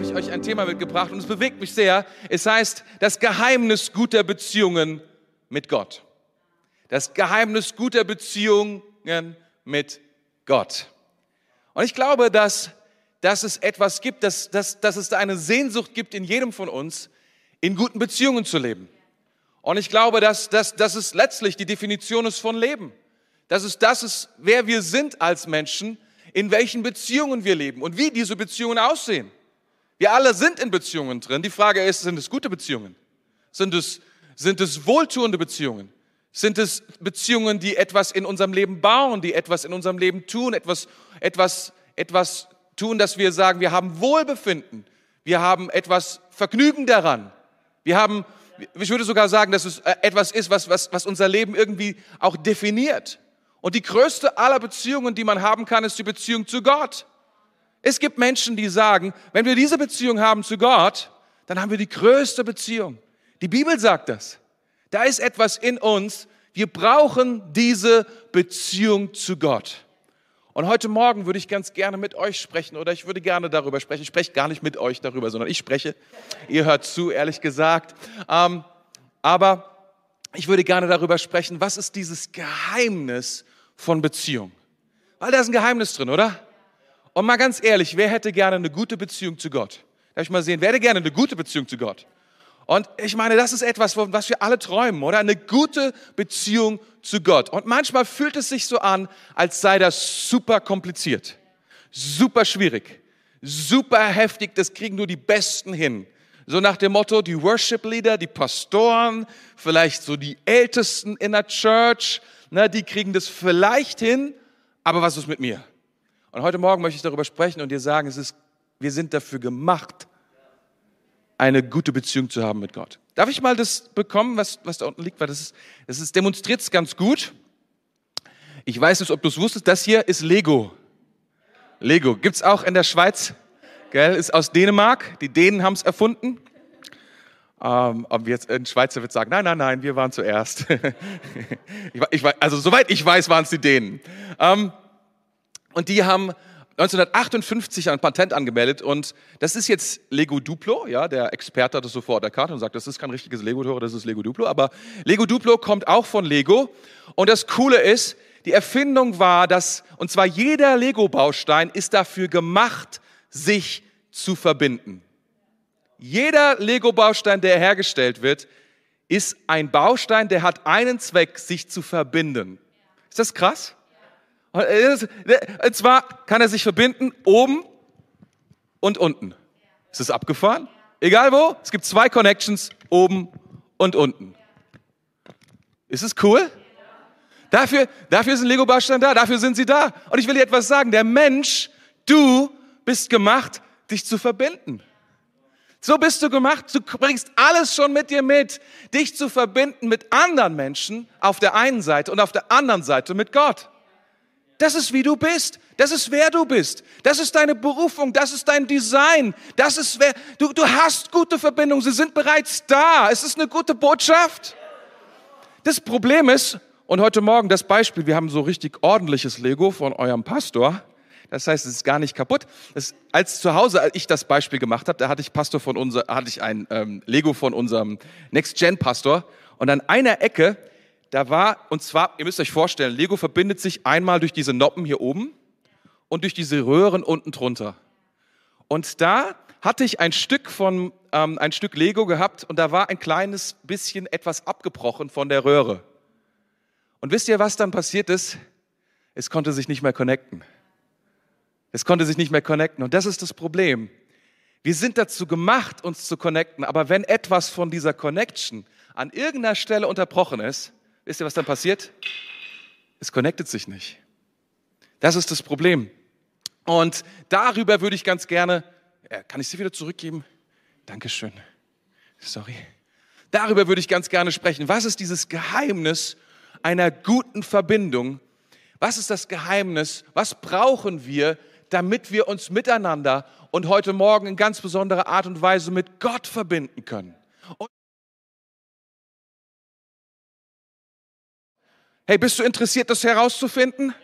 habe ich euch ein Thema mitgebracht und es bewegt mich sehr. Es heißt, das Geheimnis guter Beziehungen mit Gott. Das Geheimnis guter Beziehungen mit Gott. Und ich glaube, dass, dass es etwas gibt, dass, dass, dass es da eine Sehnsucht gibt in jedem von uns, in guten Beziehungen zu leben. Und ich glaube, dass, dass, dass es letztlich die Definition ist von Leben. Dass es das ist, wer wir sind als Menschen, in welchen Beziehungen wir leben und wie diese Beziehungen aussehen. Wir alle sind in Beziehungen drin. Die Frage ist, sind es gute Beziehungen? Sind es, sind es wohltuende Beziehungen? Sind es Beziehungen, die etwas in unserem Leben bauen, die etwas in unserem Leben tun, etwas, etwas, etwas tun, dass wir sagen, wir haben Wohlbefinden, wir haben etwas Vergnügen daran, wir haben, ich würde sogar sagen, dass es äh, etwas ist, was, was, was unser Leben irgendwie auch definiert. Und die größte aller Beziehungen, die man haben kann, ist die Beziehung zu Gott. Es gibt Menschen, die sagen, wenn wir diese Beziehung haben zu Gott, dann haben wir die größte Beziehung. Die Bibel sagt das. Da ist etwas in uns. Wir brauchen diese Beziehung zu Gott. Und heute Morgen würde ich ganz gerne mit euch sprechen oder ich würde gerne darüber sprechen. Ich spreche gar nicht mit euch darüber, sondern ich spreche. Ihr hört zu, ehrlich gesagt. Ähm, aber ich würde gerne darüber sprechen, was ist dieses Geheimnis von Beziehung? Weil da ist ein Geheimnis drin, oder? Und mal ganz ehrlich, wer hätte gerne eine gute Beziehung zu Gott? Darf ich mal sehen, wer hätte gerne eine gute Beziehung zu Gott? Und ich meine, das ist etwas, was wir alle träumen, oder? Eine gute Beziehung zu Gott. Und manchmal fühlt es sich so an, als sei das super kompliziert, super schwierig, super heftig, das kriegen nur die Besten hin. So nach dem Motto, die Worship Leader, die Pastoren, vielleicht so die Ältesten in der Church, ne, die kriegen das vielleicht hin, aber was ist mit mir? Und heute Morgen möchte ich darüber sprechen und dir sagen, es ist, wir sind dafür gemacht, eine gute Beziehung zu haben mit Gott. Darf ich mal das bekommen, was, was da unten liegt? Weil das ist, das ist demonstriert es ganz gut. Ich weiß nicht, ob du es wusstest, das hier ist Lego. Lego. Gibt's auch in der Schweiz? Gell? Ist aus Dänemark. Die Dänen haben es erfunden. Ähm, ob jetzt ein Schweizer wird sagen, nein, nein, nein, wir waren zuerst. ich, ich, also soweit ich weiß, waren es die Dänen. Ähm, und die haben 1958 ein Patent angemeldet und das ist jetzt Lego Duplo, ja, der Experte hat das sofort erkannt und sagt, das ist kein richtiges Lego-Tor, das ist Lego Duplo, aber Lego Duplo kommt auch von Lego und das Coole ist, die Erfindung war, dass, und zwar jeder Lego-Baustein ist dafür gemacht, sich zu verbinden. Jeder Lego-Baustein, der hergestellt wird, ist ein Baustein, der hat einen Zweck, sich zu verbinden. Ist das krass? Und zwar kann er sich verbinden oben und unten. Ist es abgefahren? Egal wo, es gibt zwei Connections, oben und unten. Ist es cool? Dafür, dafür ist ein Lego-Baustein da, dafür sind sie da. Und ich will dir etwas sagen, der Mensch, du bist gemacht, dich zu verbinden. So bist du gemacht, du bringst alles schon mit dir mit, dich zu verbinden mit anderen Menschen auf der einen Seite und auf der anderen Seite mit Gott. Das ist wie du bist. Das ist wer du bist. Das ist deine Berufung. Das ist dein Design. Das ist wer, du, du hast gute Verbindungen. Sie sind bereits da. Es ist eine gute Botschaft. Das Problem ist, und heute Morgen das Beispiel, wir haben so richtig ordentliches Lego von eurem Pastor. Das heißt, es ist gar nicht kaputt. Das, als zu Hause, als ich das Beispiel gemacht habe, da hatte ich Pastor von unser, hatte ich ein ähm, Lego von unserem Next Gen Pastor und an einer Ecke da war, und zwar, ihr müsst euch vorstellen, Lego verbindet sich einmal durch diese Noppen hier oben und durch diese Röhren unten drunter. Und da hatte ich ein Stück von, ähm, ein Stück Lego gehabt und da war ein kleines bisschen etwas abgebrochen von der Röhre. Und wisst ihr, was dann passiert ist? Es konnte sich nicht mehr connecten. Es konnte sich nicht mehr connecten. Und das ist das Problem. Wir sind dazu gemacht, uns zu connecten, aber wenn etwas von dieser Connection an irgendeiner Stelle unterbrochen ist, Wisst ihr, was dann passiert? Es connectet sich nicht. Das ist das Problem. Und darüber würde ich ganz gerne, äh, kann ich sie wieder zurückgeben? Dankeschön. Sorry. Darüber würde ich ganz gerne sprechen. Was ist dieses Geheimnis einer guten Verbindung? Was ist das Geheimnis? Was brauchen wir, damit wir uns miteinander und heute Morgen in ganz besonderer Art und Weise mit Gott verbinden können? Und Hey, bist du interessiert, das herauszufinden?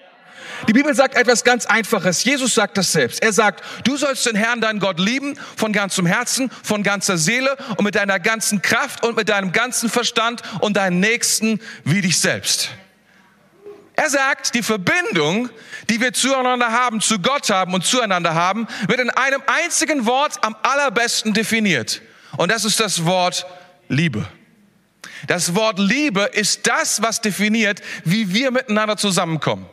Die Bibel sagt etwas ganz Einfaches. Jesus sagt das selbst. Er sagt, du sollst den Herrn, deinen Gott lieben, von ganzem Herzen, von ganzer Seele und mit deiner ganzen Kraft und mit deinem ganzen Verstand und deinen Nächsten wie dich selbst. Er sagt, die Verbindung, die wir zueinander haben, zu Gott haben und zueinander haben, wird in einem einzigen Wort am allerbesten definiert. Und das ist das Wort Liebe. Das Wort Liebe ist das, was definiert, wie wir miteinander zusammenkommen.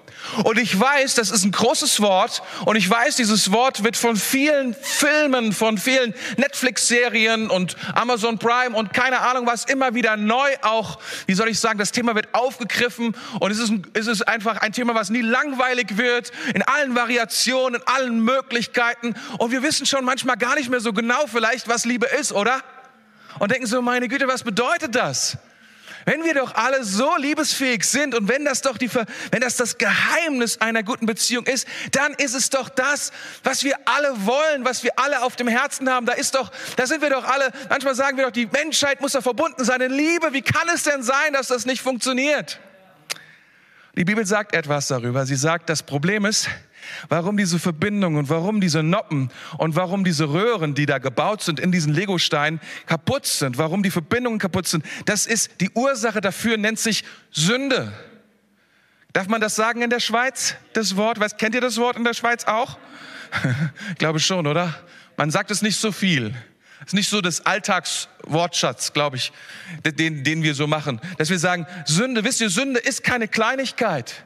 Und ich weiß, das ist ein großes Wort und ich weiß, dieses Wort wird von vielen Filmen, von vielen Netflix-Serien und Amazon Prime und keine Ahnung was immer wieder neu auch, wie soll ich sagen, das Thema wird aufgegriffen und es ist, ein, es ist einfach ein Thema, was nie langweilig wird, in allen Variationen, in allen Möglichkeiten und wir wissen schon manchmal gar nicht mehr so genau vielleicht, was Liebe ist, oder? Und denken so, meine Güte, was bedeutet das? Wenn wir doch alle so liebesfähig sind und wenn das doch die, wenn das das Geheimnis einer guten Beziehung ist, dann ist es doch das, was wir alle wollen, was wir alle auf dem Herzen haben. Da ist doch, da sind wir doch alle, manchmal sagen wir doch, die Menschheit muss da verbunden sein in Liebe. Wie kann es denn sein, dass das nicht funktioniert? Die Bibel sagt etwas darüber. Sie sagt, das Problem ist, Warum diese Verbindung und warum diese Noppen und warum diese Röhren, die da gebaut sind in diesen Legosteinen, kaputt sind, warum die Verbindungen kaputt sind, das ist die Ursache dafür, nennt sich Sünde. Darf man das sagen in der Schweiz, das Wort? Was, kennt ihr das Wort in der Schweiz auch? ich glaube schon, oder? Man sagt es nicht so viel. Es ist nicht so das Alltagswortschatz, glaube ich, den, den wir so machen. Dass wir sagen, Sünde, wisst ihr, Sünde ist keine Kleinigkeit.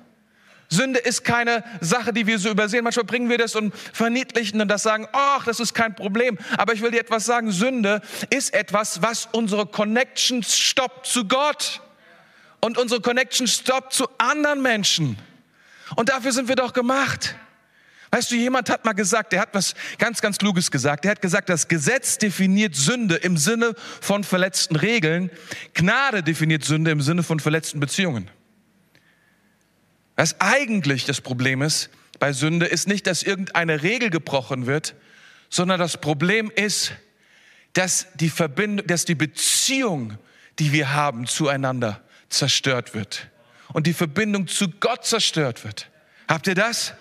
Sünde ist keine Sache, die wir so übersehen. Manchmal bringen wir das und verniedlichen und das sagen, ach, das ist kein Problem. Aber ich will dir etwas sagen. Sünde ist etwas, was unsere Connection stoppt zu Gott und unsere Connection stoppt zu anderen Menschen. Und dafür sind wir doch gemacht. Weißt du, jemand hat mal gesagt, der hat was ganz, ganz Kluges gesagt. Der hat gesagt, das Gesetz definiert Sünde im Sinne von verletzten Regeln. Gnade definiert Sünde im Sinne von verletzten Beziehungen. Was eigentlich das Problem ist bei Sünde, ist nicht, dass irgendeine Regel gebrochen wird, sondern das Problem ist, dass die Verbindung, dass die Beziehung, die wir haben zueinander, zerstört wird. Und die Verbindung zu Gott zerstört wird. Habt ihr das?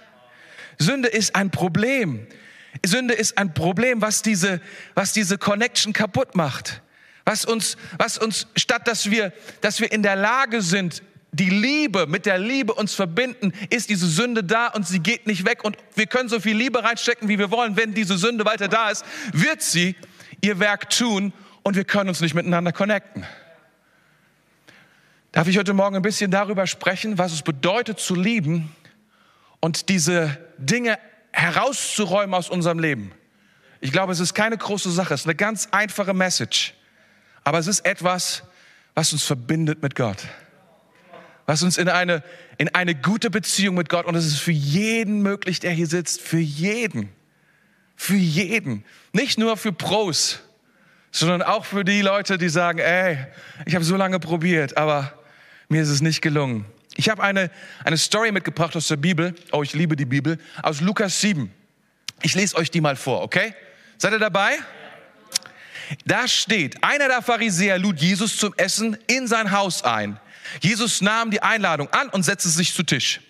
Sünde ist ein Problem. Sünde ist ein Problem, was diese, was diese Connection kaputt macht. Was uns, was uns, statt dass wir, dass wir in der Lage sind, die Liebe, mit der Liebe uns verbinden, ist diese Sünde da und sie geht nicht weg und wir können so viel Liebe reinstecken, wie wir wollen. Wenn diese Sünde weiter da ist, wird sie ihr Werk tun und wir können uns nicht miteinander connecten. Darf ich heute Morgen ein bisschen darüber sprechen, was es bedeutet zu lieben und diese Dinge herauszuräumen aus unserem Leben? Ich glaube, es ist keine große Sache, es ist eine ganz einfache Message, aber es ist etwas, was uns verbindet mit Gott was uns in eine, in eine gute Beziehung mit Gott, und es ist für jeden möglich, der hier sitzt, für jeden, für jeden, nicht nur für Pros, sondern auch für die Leute, die sagen, ey, ich habe so lange probiert, aber mir ist es nicht gelungen. Ich habe eine, eine Story mitgebracht aus der Bibel, oh, ich liebe die Bibel, aus Lukas 7. Ich lese euch die mal vor, okay? Seid ihr dabei? Da steht, einer der Pharisäer lud Jesus zum Essen in sein Haus ein. Jesus nahm die Einladung an und setzte sich zu Tisch.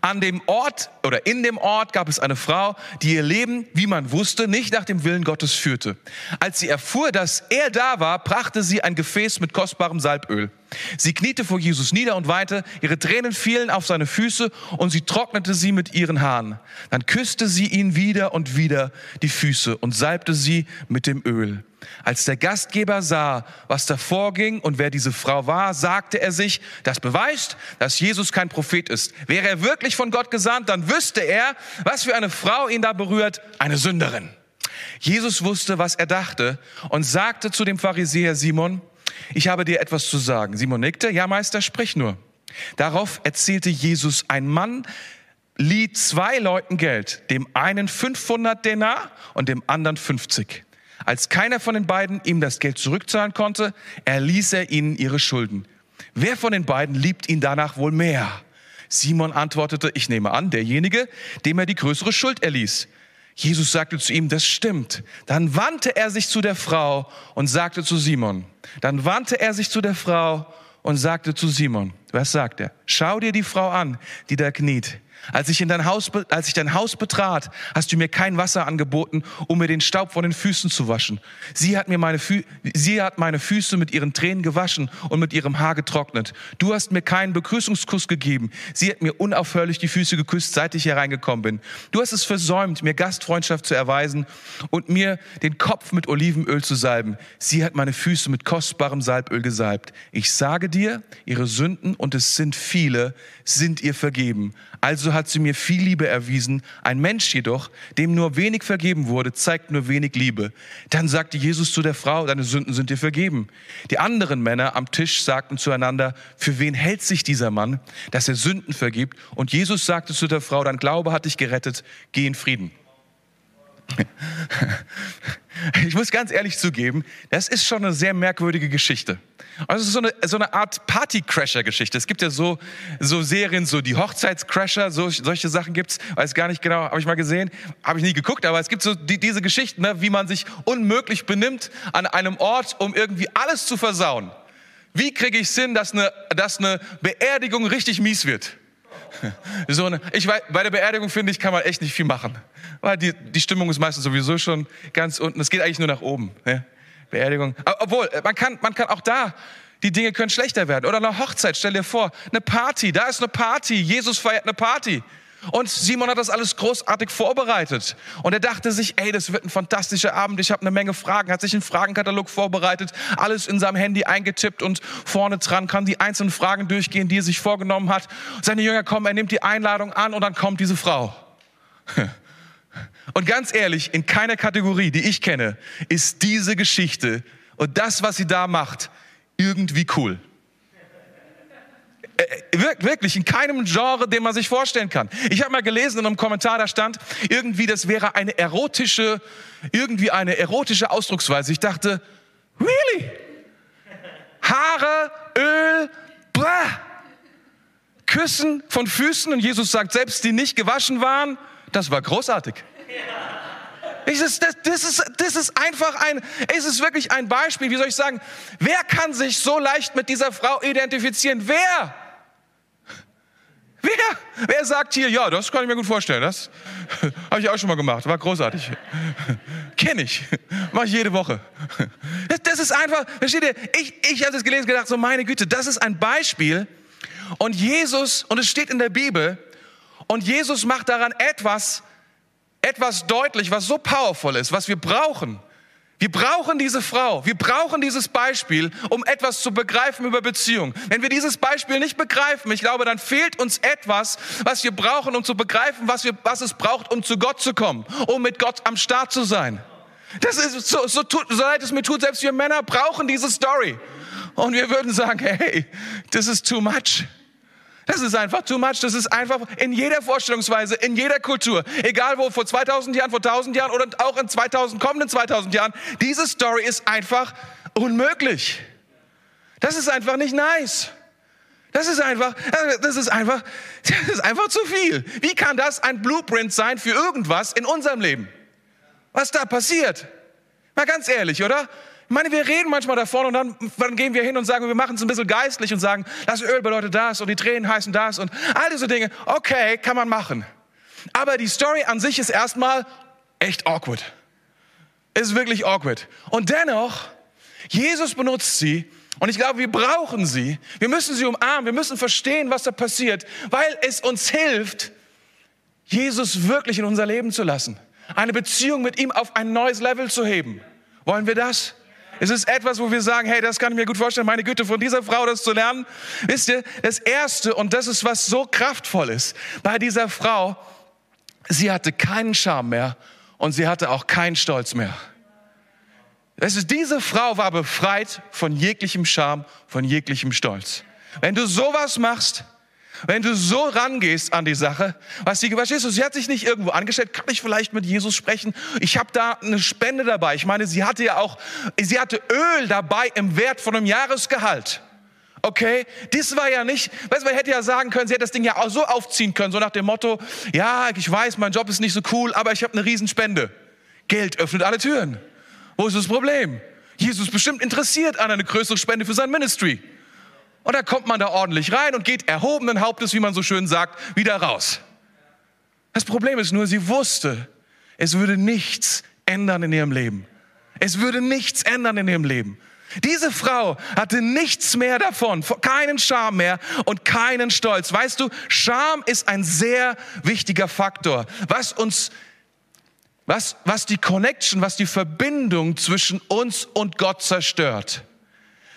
An dem Ort oder in dem Ort gab es eine Frau, die ihr Leben, wie man wusste, nicht nach dem Willen Gottes führte. Als sie erfuhr, dass er da war, brachte sie ein Gefäß mit kostbarem Salböl. Sie kniete vor Jesus nieder und weinte, ihre Tränen fielen auf seine Füße und sie trocknete sie mit ihren Haaren. Dann küsste sie ihn wieder und wieder die Füße und salbte sie mit dem Öl. Als der Gastgeber sah, was da vorging und wer diese Frau war, sagte er sich, das beweist, dass Jesus kein Prophet ist. Wäre er wirklich von Gott gesandt, dann wüsste er, was für eine Frau ihn da berührt, eine Sünderin. Jesus wusste, was er dachte und sagte zu dem Pharisäer Simon, ich habe dir etwas zu sagen. Simon nickte, ja Meister, sprich nur. Darauf erzählte Jesus, ein Mann lieh zwei Leuten Geld, dem einen 500 Denar und dem anderen 50. Als keiner von den beiden ihm das Geld zurückzahlen konnte, erließ er ihnen ihre Schulden. Wer von den beiden liebt ihn danach wohl mehr? Simon antwortete, ich nehme an, derjenige, dem er die größere Schuld erließ. Jesus sagte zu ihm, das stimmt. Dann wandte er sich zu der Frau und sagte zu Simon. Dann wandte er sich zu der Frau und sagte zu Simon, was sagt er? Schau dir die Frau an, die da kniet. Als ich, in dein Haus, als ich dein Haus betrat, hast du mir kein Wasser angeboten, um mir den Staub von den Füßen zu waschen. Sie hat, mir meine, Fü sie hat meine Füße mit ihren Tränen gewaschen und mit ihrem Haar getrocknet. Du hast mir keinen Begrüßungskuss gegeben. Sie hat mir unaufhörlich die Füße geküsst, seit ich hereingekommen bin. Du hast es versäumt, mir Gastfreundschaft zu erweisen und mir den Kopf mit Olivenöl zu salben. Sie hat meine Füße mit kostbarem Salböl gesalbt. Ich sage dir, ihre Sünden, und es sind viele, sind ihr vergeben. Also hat sie mir viel Liebe erwiesen. Ein Mensch jedoch, dem nur wenig vergeben wurde, zeigt nur wenig Liebe. Dann sagte Jesus zu der Frau, deine Sünden sind dir vergeben. Die anderen Männer am Tisch sagten zueinander, für wen hält sich dieser Mann, dass er Sünden vergibt? Und Jesus sagte zu der Frau, dein Glaube hat dich gerettet, geh in Frieden. Ich muss ganz ehrlich zugeben, das ist schon eine sehr merkwürdige Geschichte. Also es ist so eine, so eine Art Party-Crasher-Geschichte. Es gibt ja so, so Serien, so die Hochzeitscrasher, so, solche Sachen gibt's. Weiß gar nicht genau, habe ich mal gesehen, habe ich nie geguckt, aber es gibt so die, diese Geschichten, ne, wie man sich unmöglich benimmt an einem Ort, um irgendwie alles zu versauen. Wie kriege ich Sinn, dass eine, dass eine Beerdigung richtig mies wird? So eine, ich weiß, bei der Beerdigung finde ich, kann man echt nicht viel machen. Weil die, die Stimmung ist meistens sowieso schon ganz unten. Es geht eigentlich nur nach oben. Ne? Beerdigung. Obwohl, man kann, man kann auch da, die Dinge können schlechter werden. Oder eine Hochzeit, stell dir vor, eine Party, da ist eine Party. Jesus feiert eine Party. Und Simon hat das alles großartig vorbereitet. Und er dachte sich, ey, das wird ein fantastischer Abend. Ich habe eine Menge Fragen. Hat sich einen Fragenkatalog vorbereitet, alles in seinem Handy eingetippt und vorne dran kann die einzelnen Fragen durchgehen, die er sich vorgenommen hat. Seine Jünger kommen, er nimmt die Einladung an und dann kommt diese Frau. Und ganz ehrlich, in keiner Kategorie, die ich kenne, ist diese Geschichte und das, was sie da macht, irgendwie cool. Äh, äh, wirklich, in keinem Genre, den man sich vorstellen kann. Ich habe mal gelesen in einem Kommentar, da stand irgendwie, das wäre eine erotische, irgendwie eine erotische Ausdrucksweise. Ich dachte, really? Haare, Öl, blah. Küssen von Füßen und Jesus sagt, selbst die nicht gewaschen waren, das war großartig. Das ist, das, das, ist, das ist einfach ein, es ist wirklich ein Beispiel, wie soll ich sagen, wer kann sich so leicht mit dieser Frau identifizieren? Wer? Wer, wer sagt hier, ja, das kann ich mir gut vorstellen, das habe ich auch schon mal gemacht, war großartig. Kenne ich, mache ich jede Woche. Das, das ist einfach, versteht ihr, ich, ich habe das gelesen gedacht, so meine Güte, das ist ein Beispiel und Jesus, und es steht in der Bibel, und Jesus macht daran etwas, etwas deutlich, was so powerful ist, was wir brauchen. Wir brauchen diese Frau, wir brauchen dieses Beispiel, um etwas zu begreifen über Beziehung. Wenn wir dieses Beispiel nicht begreifen, ich glaube, dann fehlt uns etwas, was wir brauchen, um zu begreifen, was, wir, was es braucht, um zu Gott zu kommen, um mit Gott am Start zu sein. Das ist so, so, so leid es mir tut, selbst wir Männer brauchen diese Story. Und wir würden sagen, hey, this is too much. Das ist einfach too much. Das ist einfach in jeder Vorstellungsweise, in jeder Kultur, egal wo, vor 2000 Jahren, vor 1000 Jahren oder auch in 2000, kommenden 2000 Jahren, diese Story ist einfach unmöglich. Das ist einfach nicht nice. Das ist einfach, das ist einfach, das ist einfach zu viel. Wie kann das ein Blueprint sein für irgendwas in unserem Leben? Was da passiert? Mal ganz ehrlich, oder? Meine, wir reden manchmal davon und dann, dann gehen wir hin und sagen, wir machen es ein bisschen geistlich und sagen, das Öl bedeutet das und die Tränen heißen das und all diese Dinge. Okay, kann man machen. Aber die Story an sich ist erstmal echt awkward. Ist wirklich awkward. Und dennoch, Jesus benutzt sie und ich glaube, wir brauchen sie. Wir müssen sie umarmen. Wir müssen verstehen, was da passiert, weil es uns hilft, Jesus wirklich in unser Leben zu lassen. Eine Beziehung mit ihm auf ein neues Level zu heben. Wollen wir das? Es ist etwas, wo wir sagen, hey, das kann ich mir gut vorstellen, meine Güte, von dieser Frau das zu lernen. Wisst ihr, das Erste, und das ist was so kraftvoll ist, bei dieser Frau, sie hatte keinen Charme mehr und sie hatte auch keinen Stolz mehr. Es ist, diese Frau war befreit von jeglichem Charme, von jeglichem Stolz. Wenn du sowas machst, wenn du so rangehst an die Sache, was sie, verstehst du, sie hat sich nicht irgendwo angestellt, kann ich vielleicht mit Jesus sprechen? Ich habe da eine Spende dabei. Ich meine, sie hatte ja auch, sie hatte Öl dabei im Wert von einem Jahresgehalt. Okay, das war ja nicht, weißt du, man hätte ja sagen können, sie hätte das Ding ja auch so aufziehen können, so nach dem Motto, ja, ich weiß, mein Job ist nicht so cool, aber ich habe eine Riesenspende. Geld öffnet alle Türen. Wo ist das Problem? Jesus ist bestimmt interessiert an eine größere Spende für sein Ministry. Und da kommt man da ordentlich rein und geht erhobenen Hauptes, wie man so schön sagt, wieder raus. Das Problem ist nur, sie wusste, es würde nichts ändern in ihrem Leben. Es würde nichts ändern in ihrem Leben. Diese Frau hatte nichts mehr davon, keinen Scham mehr und keinen Stolz. Weißt du, Scham ist ein sehr wichtiger Faktor, was uns, was, was die Connection, was die Verbindung zwischen uns und Gott zerstört.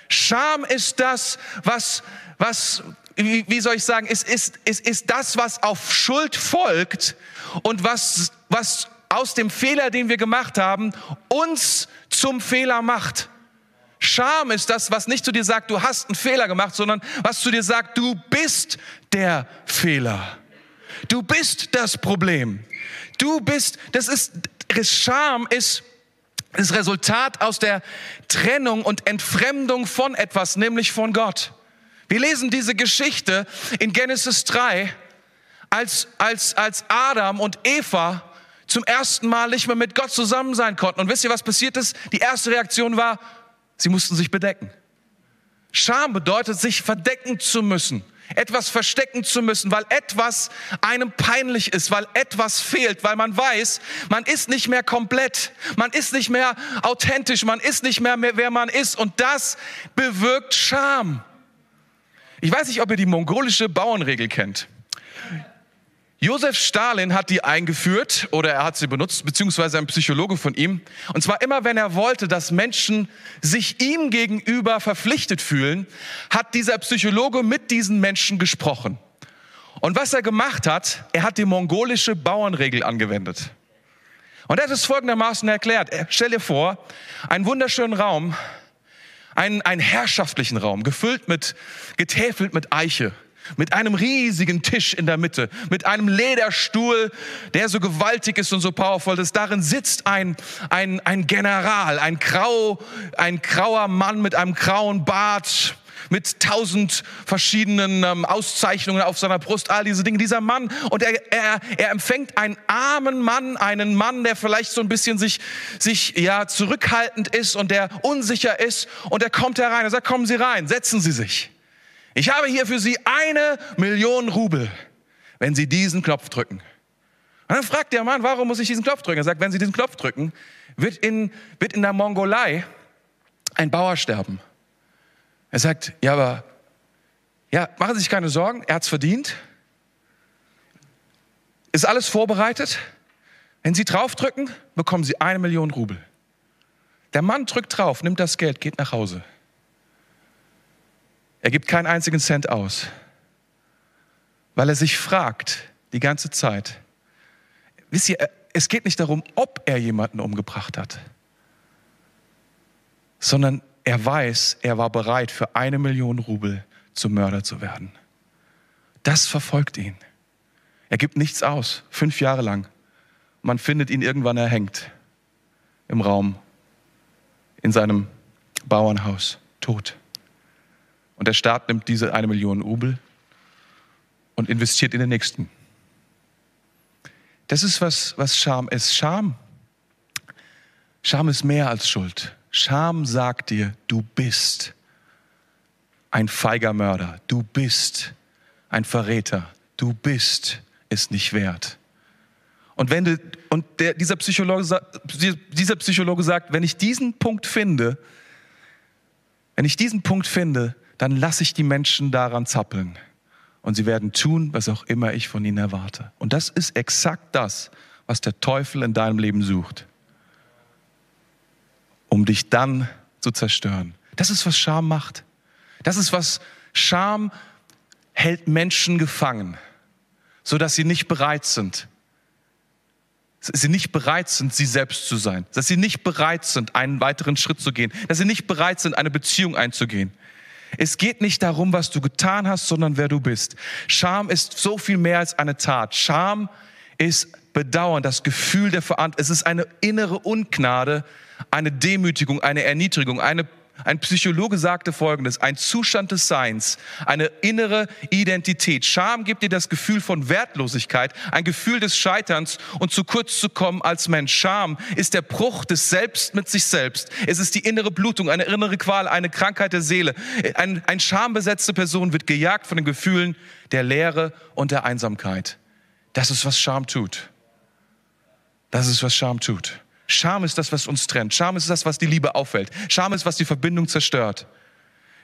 Scham ist das, was, was, wie, wie soll ich sagen, ist, ist, ist, ist das, was auf Schuld folgt und was, was aus dem Fehler, den wir gemacht haben, uns zum Fehler macht. Scham ist das, was nicht zu dir sagt, du hast einen Fehler gemacht, sondern was zu dir sagt, du bist der Fehler. Du bist das Problem. Du bist, das ist, Scham ist das Resultat aus der Trennung und Entfremdung von etwas, nämlich von Gott. Wir lesen diese Geschichte in Genesis 3, als, als, als Adam und Eva zum ersten Mal nicht mehr mit Gott zusammen sein konnten. Und wisst ihr, was passiert ist? Die erste Reaktion war, sie mussten sich bedecken. Scham bedeutet, sich verdecken zu müssen, etwas verstecken zu müssen, weil etwas einem peinlich ist, weil etwas fehlt, weil man weiß, man ist nicht mehr komplett, man ist nicht mehr authentisch, man ist nicht mehr, mehr wer man ist. Und das bewirkt Scham. Ich weiß nicht, ob ihr die mongolische Bauernregel kennt. Josef Stalin hat die eingeführt oder er hat sie benutzt, beziehungsweise ein Psychologe von ihm. Und zwar immer, wenn er wollte, dass Menschen sich ihm gegenüber verpflichtet fühlen, hat dieser Psychologe mit diesen Menschen gesprochen. Und was er gemacht hat, er hat die mongolische Bauernregel angewendet. Und er hat es folgendermaßen erklärt. Stell dir vor, einen wunderschönen Raum, einen, einen herrschaftlichen Raum, gefüllt mit, getäfelt mit Eiche mit einem riesigen Tisch in der Mitte, mit einem Lederstuhl, der so gewaltig ist und so powerful ist. Darin sitzt ein, ein, ein General, ein, grau, ein grauer Mann mit einem grauen Bart, mit tausend verschiedenen ähm, Auszeichnungen auf seiner Brust, all diese Dinge. Dieser Mann, und er, er, er empfängt einen armen Mann, einen Mann, der vielleicht so ein bisschen sich, sich ja, zurückhaltend ist und der unsicher ist. Und er kommt herein, er sagt, kommen Sie rein, setzen Sie sich. Ich habe hier für Sie eine Million Rubel, wenn Sie diesen Knopf drücken. Und dann fragt der Mann, warum muss ich diesen Knopf drücken? Er sagt, wenn Sie diesen Knopf drücken, wird in, wird in der Mongolei ein Bauer sterben. Er sagt, ja, aber, ja, machen Sie sich keine Sorgen, er hat's verdient. Ist alles vorbereitet? Wenn Sie draufdrücken, bekommen Sie eine Million Rubel. Der Mann drückt drauf, nimmt das Geld, geht nach Hause. Er gibt keinen einzigen Cent aus, weil er sich fragt die ganze Zeit. Wisst ihr, es geht nicht darum, ob er jemanden umgebracht hat, sondern er weiß, er war bereit, für eine Million Rubel zum Mörder zu werden. Das verfolgt ihn. Er gibt nichts aus, fünf Jahre lang. Man findet ihn irgendwann erhängt im Raum in seinem Bauernhaus, tot. Und der Staat nimmt diese eine Million Rubel und investiert in den nächsten. Das ist, was, was Scham ist. Scham. Scham ist mehr als Schuld. Scham sagt dir, du bist ein feiger Mörder. Du bist ein Verräter. Du bist es nicht wert. Und wenn du, und der, dieser, Psychologe, dieser Psychologe sagt, wenn ich diesen Punkt finde, wenn ich diesen Punkt finde, dann lasse ich die Menschen daran zappeln. Und sie werden tun, was auch immer ich von ihnen erwarte. Und das ist exakt das, was der Teufel in deinem Leben sucht. Um dich dann zu zerstören. Das ist, was Scham macht. Das ist, was Scham hält Menschen gefangen, sodass sie nicht bereit sind, sie nicht bereit sind, sie selbst zu sein, dass sie nicht bereit sind, einen weiteren Schritt zu gehen, dass sie nicht bereit sind, eine Beziehung einzugehen. Es geht nicht darum, was du getan hast, sondern wer du bist. Scham ist so viel mehr als eine Tat. Scham ist Bedauern, das Gefühl der Verantwortung. Es ist eine innere Ungnade, eine Demütigung, eine Erniedrigung, eine ein Psychologe sagte Folgendes, ein Zustand des Seins, eine innere Identität. Scham gibt dir das Gefühl von Wertlosigkeit, ein Gefühl des Scheiterns und zu kurz zu kommen als Mensch. Scham ist der Bruch des Selbst mit sich selbst. Es ist die innere Blutung, eine innere Qual, eine Krankheit der Seele. Ein, ein schambesetzte Person wird gejagt von den Gefühlen der Leere und der Einsamkeit. Das ist, was Scham tut. Das ist, was Scham tut. Scham ist das, was uns trennt. Scham ist das, was die Liebe auffällt. Scham ist, was die Verbindung zerstört.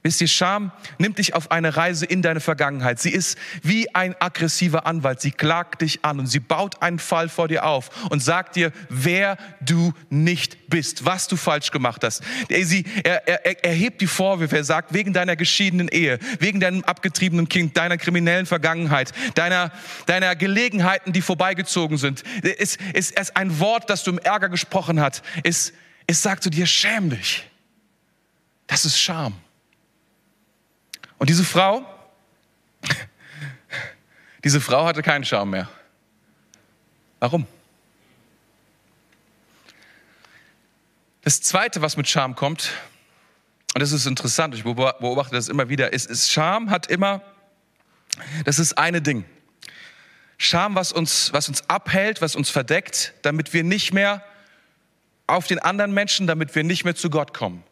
Wisst ihr, Scham nimmt dich auf eine Reise in deine Vergangenheit. Sie ist wie ein aggressiver Anwalt. Sie klagt dich an und sie baut einen Fall vor dir auf und sagt dir, wer du nicht bist, was du falsch gemacht hast. Sie, er, er, er hebt die Vorwürfe. Er sagt, wegen deiner geschiedenen Ehe, wegen deinem abgetriebenen Kind, deiner kriminellen Vergangenheit, deiner, deiner Gelegenheiten, die vorbeigezogen sind. Es ist, ein Wort, das du im Ärger gesprochen hast. Es, es sagt zu dir, schäm dich. Das ist Scham. Und diese Frau, diese Frau hatte keinen Charme mehr. Warum? Das Zweite, was mit Scham kommt, und das ist interessant, ich beobachte das immer wieder, ist, ist Scham hat immer, das ist eine Ding. Scham, was uns, was uns abhält, was uns verdeckt, damit wir nicht mehr auf den anderen Menschen, damit wir nicht mehr zu Gott kommen.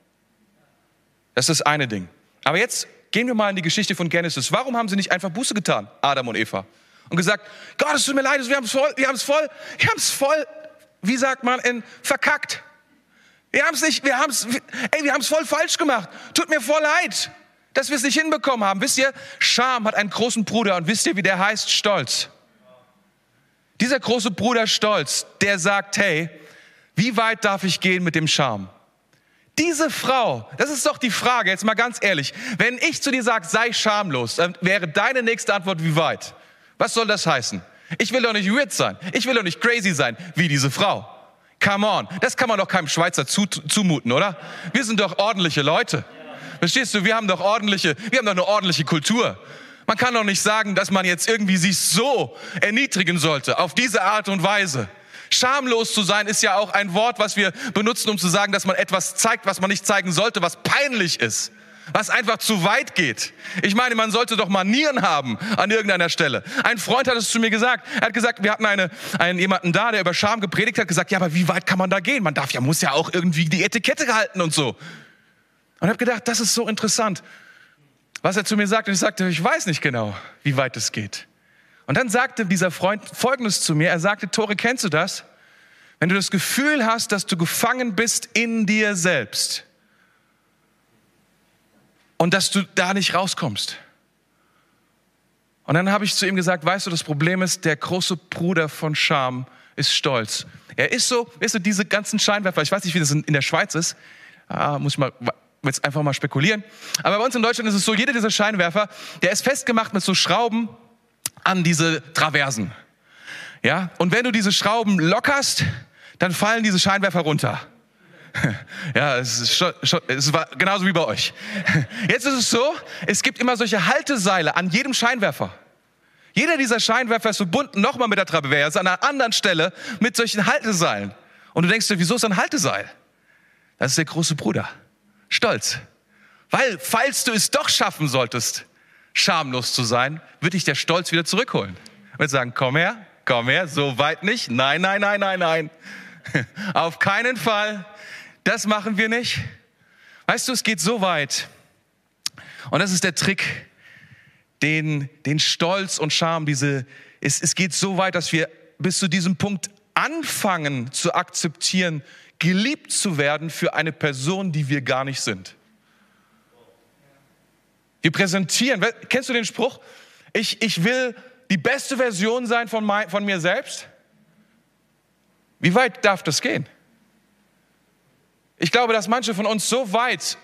Das ist eine Ding. Aber jetzt Gehen wir mal in die Geschichte von Genesis. Warum haben sie nicht einfach Buße getan, Adam und Eva? Und gesagt, Gott, es tut mir leid, wir haben es voll, wir haben es voll, wir haben es voll, wie sagt man, in, verkackt. Wir haben es nicht, wir haben es, ey, wir haben es voll falsch gemacht. Tut mir voll leid, dass wir es nicht hinbekommen haben. Wisst ihr, Scham hat einen großen Bruder und wisst ihr, wie der heißt? Stolz. Dieser große Bruder Stolz, der sagt, hey, wie weit darf ich gehen mit dem Scham? Diese Frau, das ist doch die Frage, jetzt mal ganz ehrlich. Wenn ich zu dir sage, sei schamlos, dann wäre deine nächste Antwort, wie weit? Was soll das heißen? Ich will doch nicht weird sein. Ich will doch nicht crazy sein, wie diese Frau. Come on. Das kann man doch keinem Schweizer zumuten, oder? Wir sind doch ordentliche Leute. Verstehst du? Wir haben doch ordentliche, wir haben doch eine ordentliche Kultur. Man kann doch nicht sagen, dass man jetzt irgendwie sich so erniedrigen sollte, auf diese Art und Weise. Schamlos zu sein ist ja auch ein Wort, was wir benutzen, um zu sagen, dass man etwas zeigt, was man nicht zeigen sollte, was peinlich ist, was einfach zu weit geht. Ich meine, man sollte doch Manieren haben an irgendeiner Stelle. Ein Freund hat es zu mir gesagt. Er hat gesagt, wir hatten eine, einen jemanden da, der über Scham gepredigt hat, gesagt, ja, aber wie weit kann man da gehen? Man darf ja, muss ja auch irgendwie die Etikette halten und so. Und habe gedacht, das ist so interessant, was er zu mir sagt. Und ich sagte, ich weiß nicht genau, wie weit es geht. Und dann sagte dieser Freund Folgendes zu mir. Er sagte, Tore, kennst du das? Wenn du das Gefühl hast, dass du gefangen bist in dir selbst und dass du da nicht rauskommst. Und dann habe ich zu ihm gesagt, weißt du, das Problem ist, der große Bruder von Scham ist stolz. Er ist so, weißt du, diese ganzen Scheinwerfer, ich weiß nicht, wie das in der Schweiz ist, ah, muss ich mal jetzt einfach mal spekulieren. Aber bei uns in Deutschland ist es so, jeder dieser Scheinwerfer, der ist festgemacht mit so Schrauben, an diese Traversen. Ja? Und wenn du diese Schrauben lockerst, dann fallen diese Scheinwerfer runter. Ja, es, ist schon, schon, es war genauso wie bei euch. Jetzt ist es so, es gibt immer solche Halteseile an jedem Scheinwerfer. Jeder dieser Scheinwerfer ist verbunden nochmal mit der Traverse an einer anderen Stelle mit solchen Halteseilen. Und du denkst dir, wieso ist ein Halteseil? Das ist der große Bruder. Stolz. Weil, falls du es doch schaffen solltest, schamlos zu sein, wird dich der Stolz wieder zurückholen. Wird sagen, komm her, komm her, so weit nicht. Nein, nein, nein, nein, nein. Auf keinen Fall. Das machen wir nicht. Weißt du, es geht so weit. Und das ist der Trick, den, den Stolz und Scham, diese, es, es geht so weit, dass wir bis zu diesem Punkt anfangen zu akzeptieren, geliebt zu werden für eine Person, die wir gar nicht sind. Wir präsentieren, kennst du den Spruch? Ich, ich will die beste Version sein von, mein, von mir selbst. Wie weit darf das gehen? Ich glaube, dass manche von uns so weit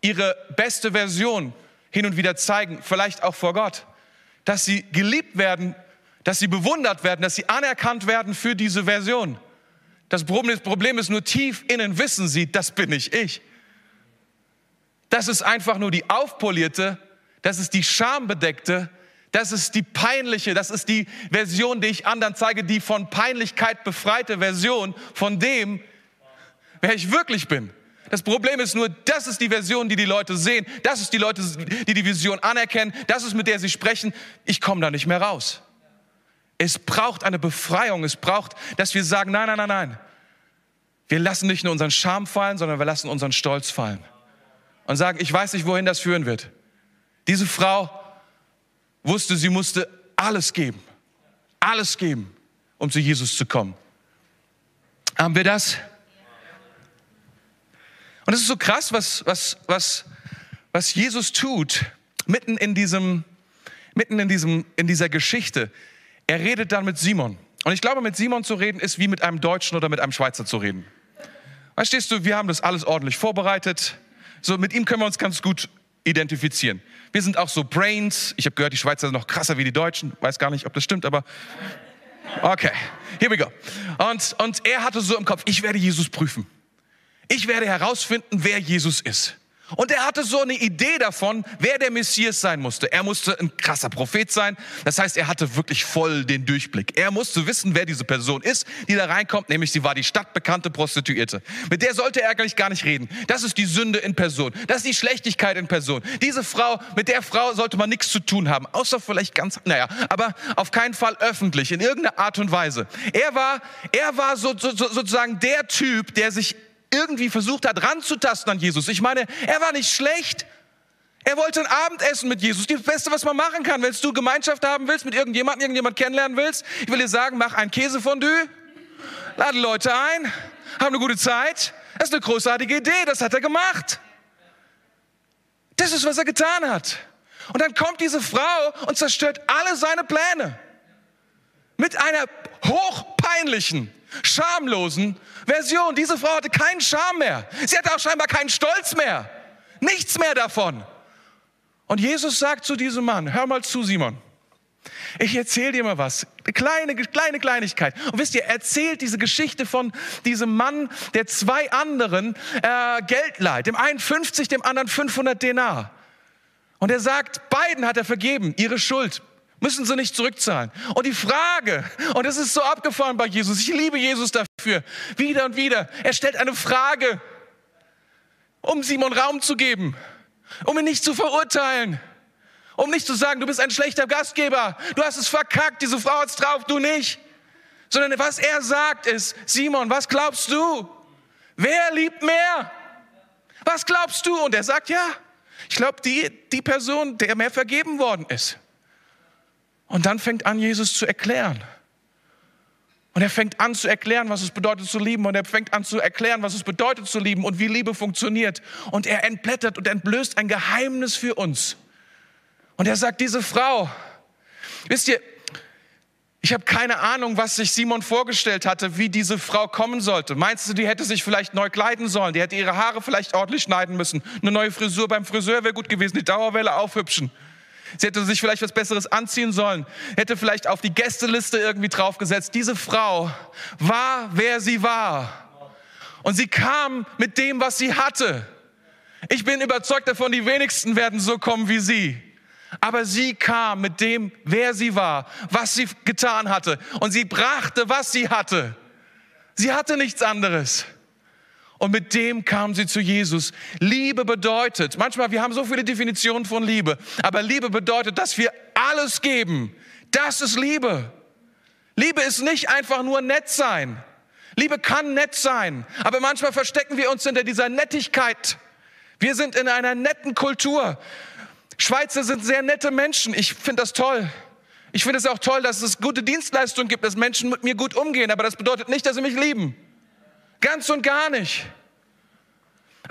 ihre beste Version hin und wieder zeigen, vielleicht auch vor Gott, dass sie geliebt werden, dass sie bewundert werden, dass sie anerkannt werden für diese Version. Das Problem ist nur tief innen wissen sie, das bin nicht ich. Das ist einfach nur die aufpolierte, das ist die schambedeckte, das ist die peinliche, das ist die Version, die ich anderen zeige, die von Peinlichkeit befreite Version von dem, wer ich wirklich bin. Das Problem ist nur, das ist die Version, die die Leute sehen. Das ist die Leute, die die Vision anerkennen. Das ist, mit der sie sprechen. Ich komme da nicht mehr raus. Es braucht eine Befreiung. Es braucht, dass wir sagen, nein, nein, nein, nein. Wir lassen nicht nur unseren Scham fallen, sondern wir lassen unseren Stolz fallen und sagen, ich weiß nicht, wohin das führen wird. Diese Frau wusste, sie musste alles geben. alles geben, um zu Jesus zu kommen. Haben wir das? Und es ist so krass, was, was, was, was Jesus tut, mitten in diesem, mitten in diesem, in dieser Geschichte. Er redet dann mit Simon. Und ich glaube, mit Simon zu reden ist wie mit einem Deutschen oder mit einem Schweizer zu reden. Verstehst du, wir haben das alles ordentlich vorbereitet. So, mit ihm können wir uns ganz gut identifizieren. Wir sind auch so Brains. Ich habe gehört, die Schweizer sind noch krasser wie die Deutschen. Weiß gar nicht, ob das stimmt, aber okay, here we go. Und, und er hatte so im Kopf, ich werde Jesus prüfen. Ich werde herausfinden, wer Jesus ist. Und er hatte so eine Idee davon, wer der Messias sein musste. Er musste ein krasser Prophet sein. Das heißt, er hatte wirklich voll den Durchblick. Er musste wissen, wer diese Person ist, die da reinkommt, nämlich sie war die stadtbekannte Prostituierte. Mit der sollte er eigentlich gar nicht reden. Das ist die Sünde in Person. Das ist die Schlechtigkeit in Person. Diese Frau, mit der Frau sollte man nichts zu tun haben, außer vielleicht ganz, naja, aber auf keinen Fall öffentlich, in irgendeiner Art und Weise. Er war, er war so, so, sozusagen der Typ, der sich irgendwie versucht hat, ranzutasten an Jesus. Ich meine, er war nicht schlecht. Er wollte ein Abendessen mit Jesus. Das Beste, was man machen kann, wenn du Gemeinschaft haben willst, mit irgendjemandem, irgendjemand kennenlernen willst. Ich will dir sagen, mach ein Käsefondue, lade Leute ein, haben eine gute Zeit. Das ist eine großartige Idee, das hat er gemacht. Das ist, was er getan hat. Und dann kommt diese Frau und zerstört alle seine Pläne. Mit einer hochpeinlichen, schamlosen Version. Diese Frau hatte keinen Scham mehr. Sie hatte auch scheinbar keinen Stolz mehr. Nichts mehr davon. Und Jesus sagt zu diesem Mann, hör mal zu, Simon. Ich erzähle dir mal was. Eine kleine, kleine Kleinigkeit. Und wisst ihr, er erzählt diese Geschichte von diesem Mann, der zwei anderen äh, Geld leiht. Dem einen 50, dem anderen 500 Denar. Und er sagt, beiden hat er vergeben, ihre Schuld müssen sie nicht zurückzahlen. Und die Frage, und es ist so abgefahren bei Jesus, ich liebe Jesus dafür, wieder und wieder, er stellt eine Frage, um Simon Raum zu geben, um ihn nicht zu verurteilen, um nicht zu sagen, du bist ein schlechter Gastgeber, du hast es verkackt, diese Frau hat's drauf, du nicht. Sondern was er sagt ist, Simon, was glaubst du? Wer liebt mehr? Was glaubst du? Und er sagt, ja, ich glaube, die, die Person, der mehr vergeben worden ist. Und dann fängt an, Jesus zu erklären. Und er fängt an zu erklären, was es bedeutet zu lieben. Und er fängt an zu erklären, was es bedeutet zu lieben und wie Liebe funktioniert. Und er entblättert und entblößt ein Geheimnis für uns. Und er sagt, diese Frau, wisst ihr, ich habe keine Ahnung, was sich Simon vorgestellt hatte, wie diese Frau kommen sollte. Meinst du, die hätte sich vielleicht neu kleiden sollen? Die hätte ihre Haare vielleicht ordentlich schneiden müssen. Eine neue Frisur beim Friseur wäre gut gewesen, die Dauerwelle aufhübschen. Sie hätte sich vielleicht was Besseres anziehen sollen, hätte vielleicht auf die Gästeliste irgendwie draufgesetzt. Diese Frau war, wer sie war. Und sie kam mit dem, was sie hatte. Ich bin überzeugt davon, die wenigsten werden so kommen wie sie. Aber sie kam mit dem, wer sie war, was sie getan hatte. Und sie brachte, was sie hatte. Sie hatte nichts anderes. Und mit dem kam sie zu Jesus. Liebe bedeutet, manchmal, wir haben so viele Definitionen von Liebe, aber Liebe bedeutet, dass wir alles geben. Das ist Liebe. Liebe ist nicht einfach nur nett sein. Liebe kann nett sein, aber manchmal verstecken wir uns hinter dieser Nettigkeit. Wir sind in einer netten Kultur. Schweizer sind sehr nette Menschen. Ich finde das toll. Ich finde es auch toll, dass es gute Dienstleistungen gibt, dass Menschen mit mir gut umgehen, aber das bedeutet nicht, dass sie mich lieben. Ganz und gar nicht.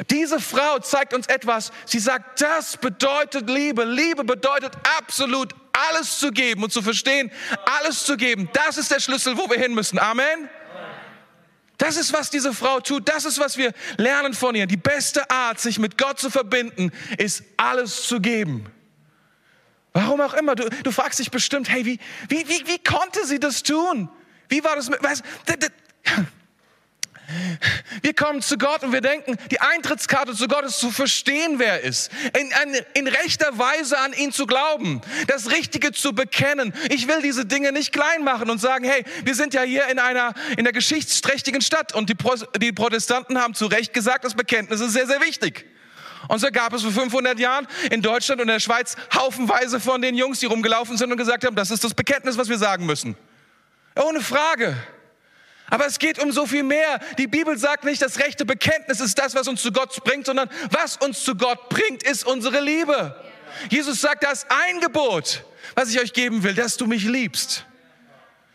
Diese Frau zeigt uns etwas. Sie sagt, das bedeutet Liebe. Liebe bedeutet absolut alles zu geben und zu verstehen, alles zu geben. Das ist der Schlüssel, wo wir hin müssen. Amen. Das ist, was diese Frau tut. Das ist, was wir lernen von ihr. Die beste Art, sich mit Gott zu verbinden, ist alles zu geben. Warum auch immer. Du, du fragst dich bestimmt, hey, wie, wie, wie, wie konnte sie das tun? Wie war das? Mit, was, wir kommen zu Gott und wir denken, die Eintrittskarte zu Gott ist zu verstehen, wer er ist. In, in, in, rechter Weise an ihn zu glauben. Das Richtige zu bekennen. Ich will diese Dinge nicht klein machen und sagen, hey, wir sind ja hier in einer, in der geschichtsträchtigen Stadt und die, Pro, die Protestanten haben zu Recht gesagt, das Bekenntnis ist sehr, sehr wichtig. Und so gab es vor 500 Jahren in Deutschland und in der Schweiz haufenweise von den Jungs, die rumgelaufen sind und gesagt haben, das ist das Bekenntnis, was wir sagen müssen. Ohne Frage. Aber es geht um so viel mehr. Die Bibel sagt nicht, das rechte Bekenntnis ist das, was uns zu Gott bringt, sondern was uns zu Gott bringt, ist unsere Liebe. Jesus sagt, das ein Gebot, was ich euch geben will, dass du mich liebst.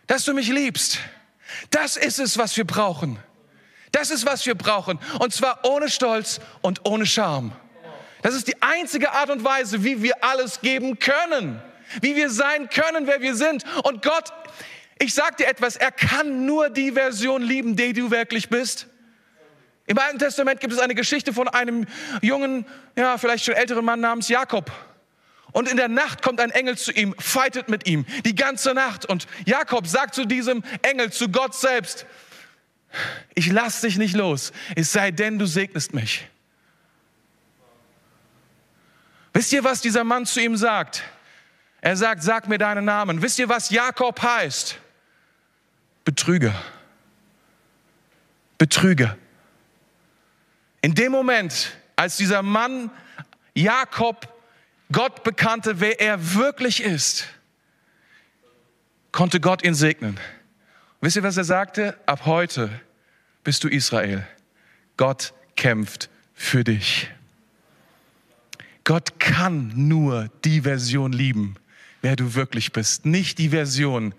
dass du mich liebst. Das ist es, was wir brauchen. Das ist, was wir brauchen. Und zwar ohne Stolz und ohne Scham. Das ist die einzige Art und Weise, wie wir alles geben können. Wie wir sein können, wer wir sind. Und Gott, ich sag dir etwas, er kann nur die Version lieben, die du wirklich bist. Im Alten Testament gibt es eine Geschichte von einem jungen, ja, vielleicht schon älteren Mann namens Jakob. Und in der Nacht kommt ein Engel zu ihm, fightet mit ihm die ganze Nacht. Und Jakob sagt zu diesem Engel, zu Gott selbst, ich lass dich nicht los, es sei denn, du segnest mich. Wisst ihr, was dieser Mann zu ihm sagt? Er sagt, sag mir deinen Namen. Wisst ihr, was Jakob heißt? Betrüger. Betrüger. In dem Moment, als dieser Mann Jakob Gott bekannte, wer er wirklich ist, konnte Gott ihn segnen. Wisst ihr, was er sagte? Ab heute bist du Israel. Gott kämpft für dich. Gott kann nur die Version lieben, wer du wirklich bist. Nicht die Version,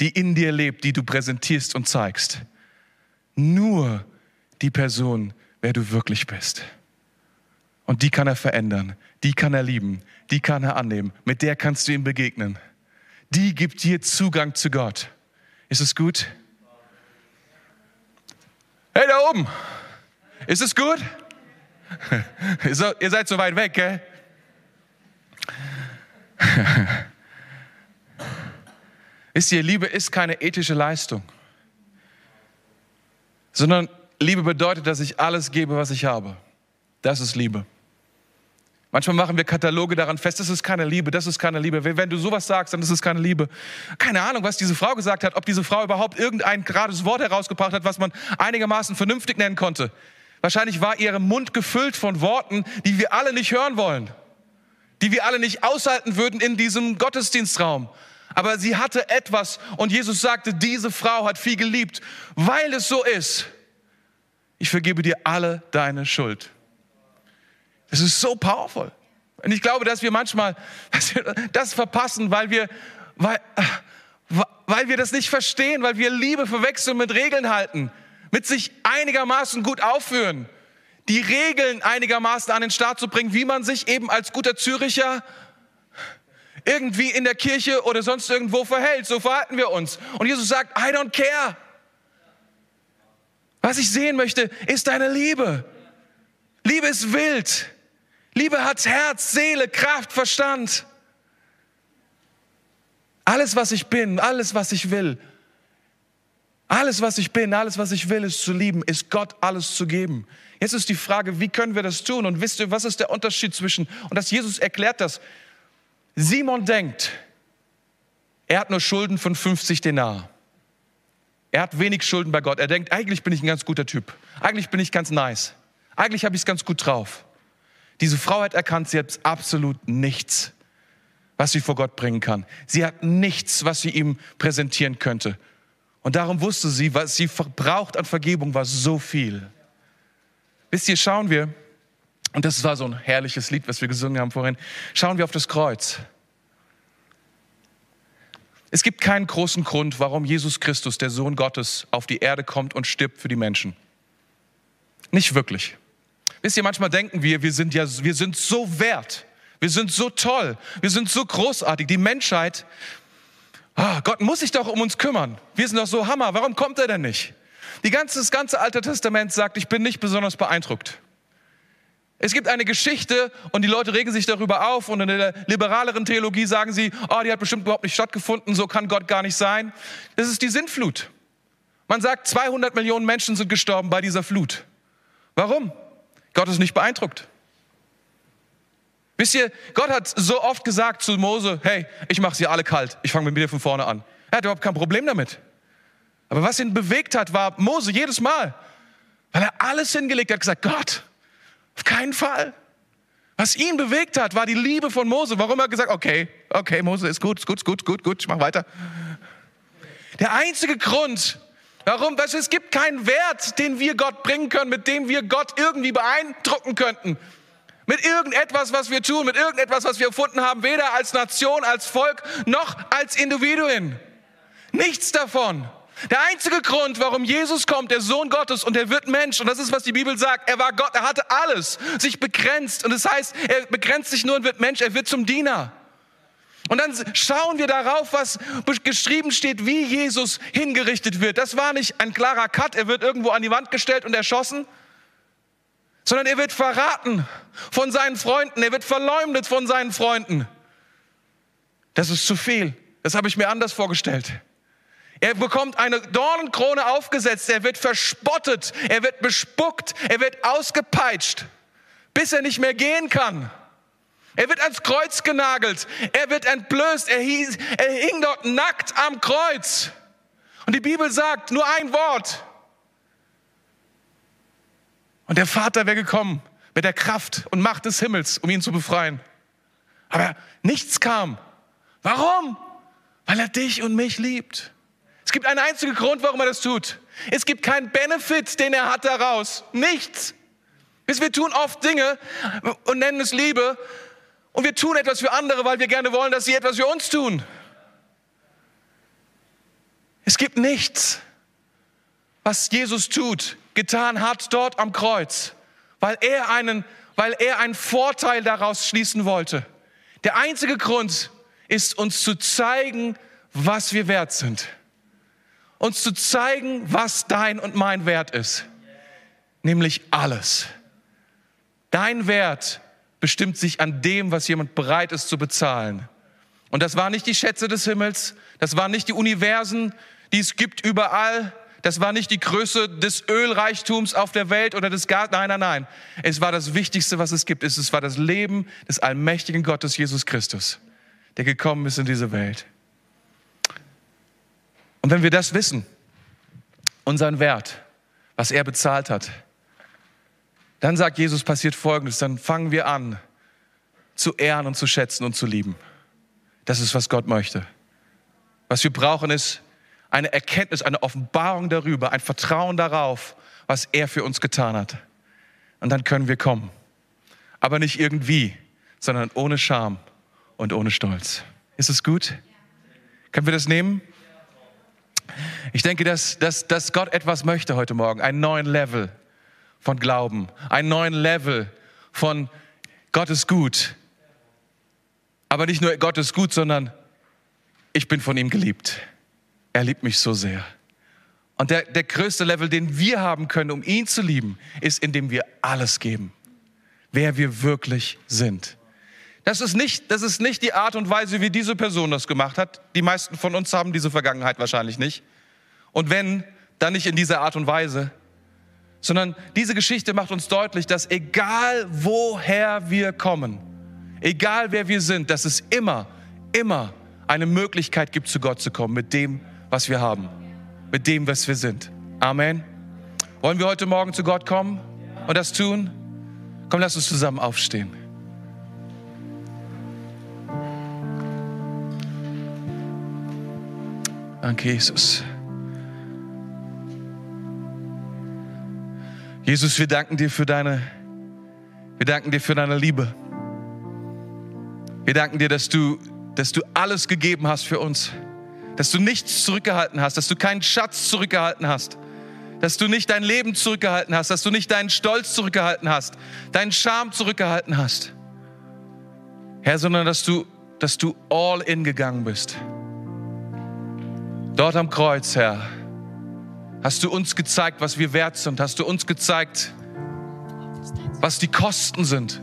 die in dir lebt, die du präsentierst und zeigst. Nur die Person, wer du wirklich bist. Und die kann er verändern, die kann er lieben, die kann er annehmen, mit der kannst du ihm begegnen. Die gibt dir Zugang zu Gott. Ist es gut? Hey, da oben. Ist es gut? ihr seid so weit weg, gell? Wisst ihr, Liebe ist keine ethische Leistung, sondern Liebe bedeutet, dass ich alles gebe, was ich habe. Das ist Liebe. Manchmal machen wir Kataloge daran fest, das ist keine Liebe, das ist keine Liebe. Wenn du sowas sagst, dann ist es keine Liebe. Keine Ahnung, was diese Frau gesagt hat, ob diese Frau überhaupt irgendein gerades Wort herausgebracht hat, was man einigermaßen vernünftig nennen konnte. Wahrscheinlich war ihr Mund gefüllt von Worten, die wir alle nicht hören wollen, die wir alle nicht aushalten würden in diesem Gottesdienstraum. Aber sie hatte etwas und Jesus sagte, diese Frau hat viel geliebt, weil es so ist. Ich vergebe dir alle deine Schuld. Es ist so powerful. Und ich glaube, dass wir manchmal das verpassen, weil wir, weil, weil wir das nicht verstehen, weil wir Liebe verwechseln mit Regeln halten, mit sich einigermaßen gut aufführen, die Regeln einigermaßen an den Start zu bringen, wie man sich eben als guter Züricher irgendwie in der Kirche oder sonst irgendwo verhält. So verhalten wir uns. Und Jesus sagt, I don't care. Was ich sehen möchte, ist deine Liebe. Liebe ist wild. Liebe hat Herz, Seele, Kraft, Verstand. Alles, was ich bin, alles, was ich will, alles, was ich bin, alles, was ich will, ist zu lieben, ist Gott alles zu geben. Jetzt ist die Frage, wie können wir das tun? Und wisst ihr, was ist der Unterschied zwischen, und das Jesus erklärt das. Simon denkt, er hat nur Schulden von 50 Denar. Er hat wenig Schulden bei Gott. Er denkt, eigentlich bin ich ein ganz guter Typ. Eigentlich bin ich ganz nice. Eigentlich habe ich es ganz gut drauf. Diese Frau hat erkannt, sie hat absolut nichts, was sie vor Gott bringen kann. Sie hat nichts, was sie ihm präsentieren könnte. Und darum wusste sie, was sie braucht an Vergebung, war so viel. Wisst ihr, schauen wir, und das war so ein herrliches Lied, was wir gesungen haben vorhin, schauen wir auf das Kreuz. Es gibt keinen großen Grund, warum Jesus Christus, der Sohn Gottes, auf die Erde kommt und stirbt für die Menschen. Nicht wirklich. Wisst ihr, manchmal denken wir, wir sind ja, wir sind so wert. Wir sind so toll. Wir sind so großartig. Die Menschheit, oh, Gott muss sich doch um uns kümmern. Wir sind doch so Hammer. Warum kommt er denn nicht? Die ganze, das ganze Alte Testament sagt, ich bin nicht besonders beeindruckt. Es gibt eine Geschichte und die Leute regen sich darüber auf und in der liberaleren Theologie sagen sie, oh, die hat bestimmt überhaupt nicht stattgefunden, so kann Gott gar nicht sein. Das ist die Sintflut. Man sagt, 200 Millionen Menschen sind gestorben bei dieser Flut. Warum? Gott ist nicht beeindruckt. Wisst ihr, Gott hat so oft gesagt zu Mose, hey, ich mache sie alle kalt, ich fange mit dir von vorne an. Er hat überhaupt kein Problem damit. Aber was ihn bewegt hat, war Mose jedes Mal, weil er alles hingelegt hat, gesagt, Gott, auf keinen Fall. Was ihn bewegt hat, war die Liebe von Mose. Warum er gesagt, okay, okay, Mose ist gut, ist gut, ist gut, gut, gut, ich mach weiter. Der einzige Grund, Warum? Weil es gibt keinen Wert, den wir Gott bringen können, mit dem wir Gott irgendwie beeindrucken könnten. Mit irgendetwas, was wir tun, mit irgendetwas, was wir erfunden haben, weder als Nation, als Volk, noch als Individuen. Nichts davon. Der einzige Grund, warum Jesus kommt, der Sohn Gottes und er wird Mensch, und das ist, was die Bibel sagt, er war Gott, er hatte alles, sich begrenzt. Und das heißt, er begrenzt sich nur und wird Mensch, er wird zum Diener. Und dann schauen wir darauf, was geschrieben steht, wie Jesus hingerichtet wird. Das war nicht ein klarer Cut, er wird irgendwo an die Wand gestellt und erschossen, sondern er wird verraten von seinen Freunden, er wird verleumdet von seinen Freunden. Das ist zu viel. Das habe ich mir anders vorgestellt. Er bekommt eine Dornenkrone aufgesetzt, er wird verspottet, er wird bespuckt, er wird ausgepeitscht, bis er nicht mehr gehen kann. Er wird ans Kreuz genagelt, er wird entblößt, er, hieß, er hing dort nackt am Kreuz. Und die Bibel sagt nur ein Wort. Und der Vater wäre gekommen mit der Kraft und Macht des Himmels, um ihn zu befreien. Aber nichts kam. Warum? Weil er dich und mich liebt. Es gibt einen einzigen Grund, warum er das tut. Es gibt keinen Benefit, den er hat daraus. Nichts. Wir tun oft Dinge und nennen es Liebe und wir tun etwas für andere, weil wir gerne wollen, dass sie etwas für uns tun. Es gibt nichts, was Jesus tut, getan hat dort am Kreuz, weil er einen, weil er einen Vorteil daraus schließen wollte. Der einzige Grund ist uns zu zeigen, was wir wert sind uns zu zeigen, was dein und mein Wert ist. Nämlich alles. Dein Wert bestimmt sich an dem, was jemand bereit ist zu bezahlen. Und das waren nicht die Schätze des Himmels, das waren nicht die Universen, die es gibt überall, das war nicht die Größe des Ölreichtums auf der Welt oder des Gartens. Nein, nein, nein. Es war das Wichtigste, was es gibt. Es war das Leben des allmächtigen Gottes Jesus Christus, der gekommen ist in diese Welt. Und wenn wir das wissen, unseren Wert, was er bezahlt hat, dann sagt Jesus, passiert Folgendes, dann fangen wir an zu ehren und zu schätzen und zu lieben. Das ist, was Gott möchte. Was wir brauchen, ist eine Erkenntnis, eine Offenbarung darüber, ein Vertrauen darauf, was er für uns getan hat. Und dann können wir kommen. Aber nicht irgendwie, sondern ohne Scham und ohne Stolz. Ist es gut? Können wir das nehmen? Ich denke, dass, dass, dass Gott etwas möchte heute Morgen, einen neuen Level von Glauben, einen neuen Level von Gott ist gut. Aber nicht nur Gott ist gut, sondern ich bin von ihm geliebt. Er liebt mich so sehr. Und der, der größte Level, den wir haben können, um ihn zu lieben, ist, indem wir alles geben. Wer wir wirklich sind. Das ist, nicht, das ist nicht die Art und Weise, wie diese Person das gemacht hat. Die meisten von uns haben diese Vergangenheit wahrscheinlich nicht. Und wenn, dann nicht in dieser Art und Weise. Sondern diese Geschichte macht uns deutlich, dass egal woher wir kommen, egal wer wir sind, dass es immer, immer eine Möglichkeit gibt, zu Gott zu kommen mit dem, was wir haben, mit dem, was wir sind. Amen. Wollen wir heute Morgen zu Gott kommen und das tun? Komm, lass uns zusammen aufstehen. Danke, Jesus. Jesus, wir danken dir für deine, wir danken dir für deine Liebe. Wir danken dir, dass du, dass du alles gegeben hast für uns, dass du nichts zurückgehalten hast, dass du keinen Schatz zurückgehalten hast, dass du nicht dein Leben zurückgehalten hast, dass du nicht deinen Stolz zurückgehalten hast, deinen Charme zurückgehalten hast, Herr, sondern dass du, dass du all in gegangen bist. Dort am Kreuz, Herr, hast du uns gezeigt, was wir wert sind. Hast du uns gezeigt, was die Kosten sind,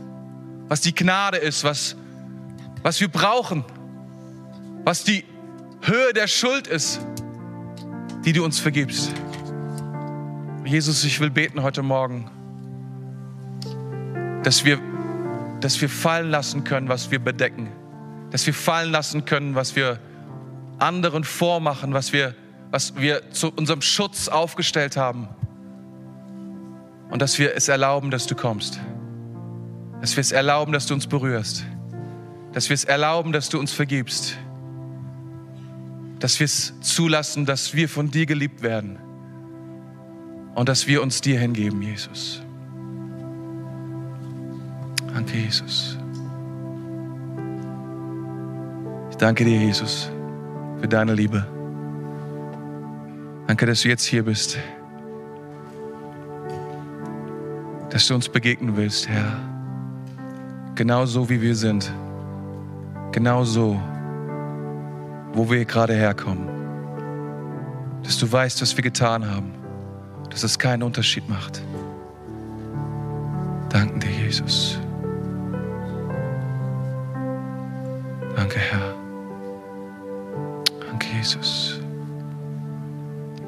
was die Gnade ist, was, was wir brauchen, was die Höhe der Schuld ist, die du uns vergibst. Jesus, ich will beten heute Morgen, dass wir, dass wir fallen lassen können, was wir bedecken, dass wir fallen lassen können, was wir anderen vormachen, was wir, was wir zu unserem Schutz aufgestellt haben. Und dass wir es erlauben, dass du kommst. Dass wir es erlauben, dass du uns berührst. Dass wir es erlauben, dass du uns vergibst. Dass wir es zulassen, dass wir von dir geliebt werden. Und dass wir uns dir hingeben, Jesus. Danke, Jesus. Ich danke dir, Jesus für deine Liebe. Danke, dass du jetzt hier bist. Dass du uns begegnen willst, Herr. Genau so, wie wir sind. Genau so, wo wir gerade herkommen. Dass du weißt, was wir getan haben. Dass es keinen Unterschied macht. Danken dir, Jesus. Danke, Herr. Danke, Jesus.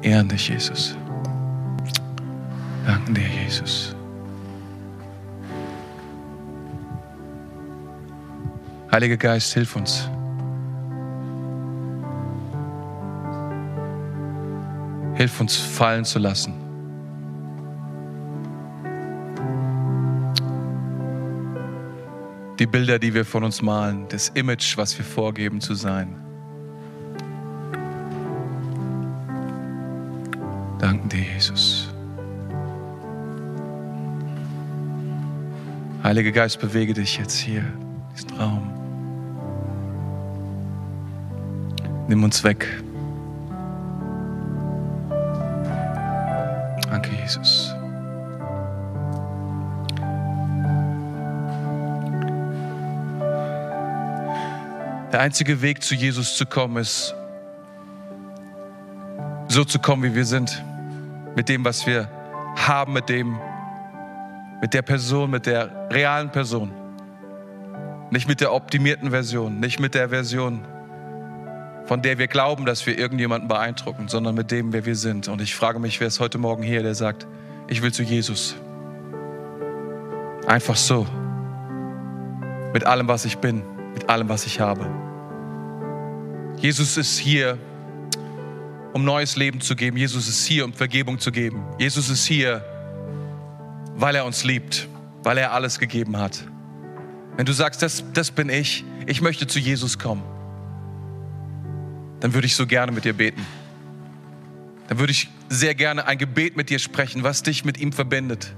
Ehren dich, Jesus. Danken dir, Jesus. Heiliger Geist, hilf uns. Hilf uns fallen zu lassen. Die Bilder, die wir von uns malen, das Image, was wir vorgeben zu sein. Heiliger Geist, bewege dich jetzt hier, diesen Raum. Nimm uns weg. Danke, Jesus. Der einzige Weg zu Jesus zu kommen ist, so zu kommen, wie wir sind. Mit dem, was wir haben, mit dem, mit der Person, mit der realen Person. Nicht mit der optimierten Version, nicht mit der Version, von der wir glauben, dass wir irgendjemanden beeindrucken, sondern mit dem, wer wir sind. Und ich frage mich, wer ist heute Morgen hier, der sagt, ich will zu Jesus. Einfach so. Mit allem, was ich bin, mit allem, was ich habe. Jesus ist hier, um neues Leben zu geben. Jesus ist hier, um Vergebung zu geben. Jesus ist hier, weil er uns liebt, weil er alles gegeben hat. Wenn du sagst, das, das bin ich, ich möchte zu Jesus kommen, dann würde ich so gerne mit dir beten. Dann würde ich sehr gerne ein Gebet mit dir sprechen, was dich mit ihm verbindet.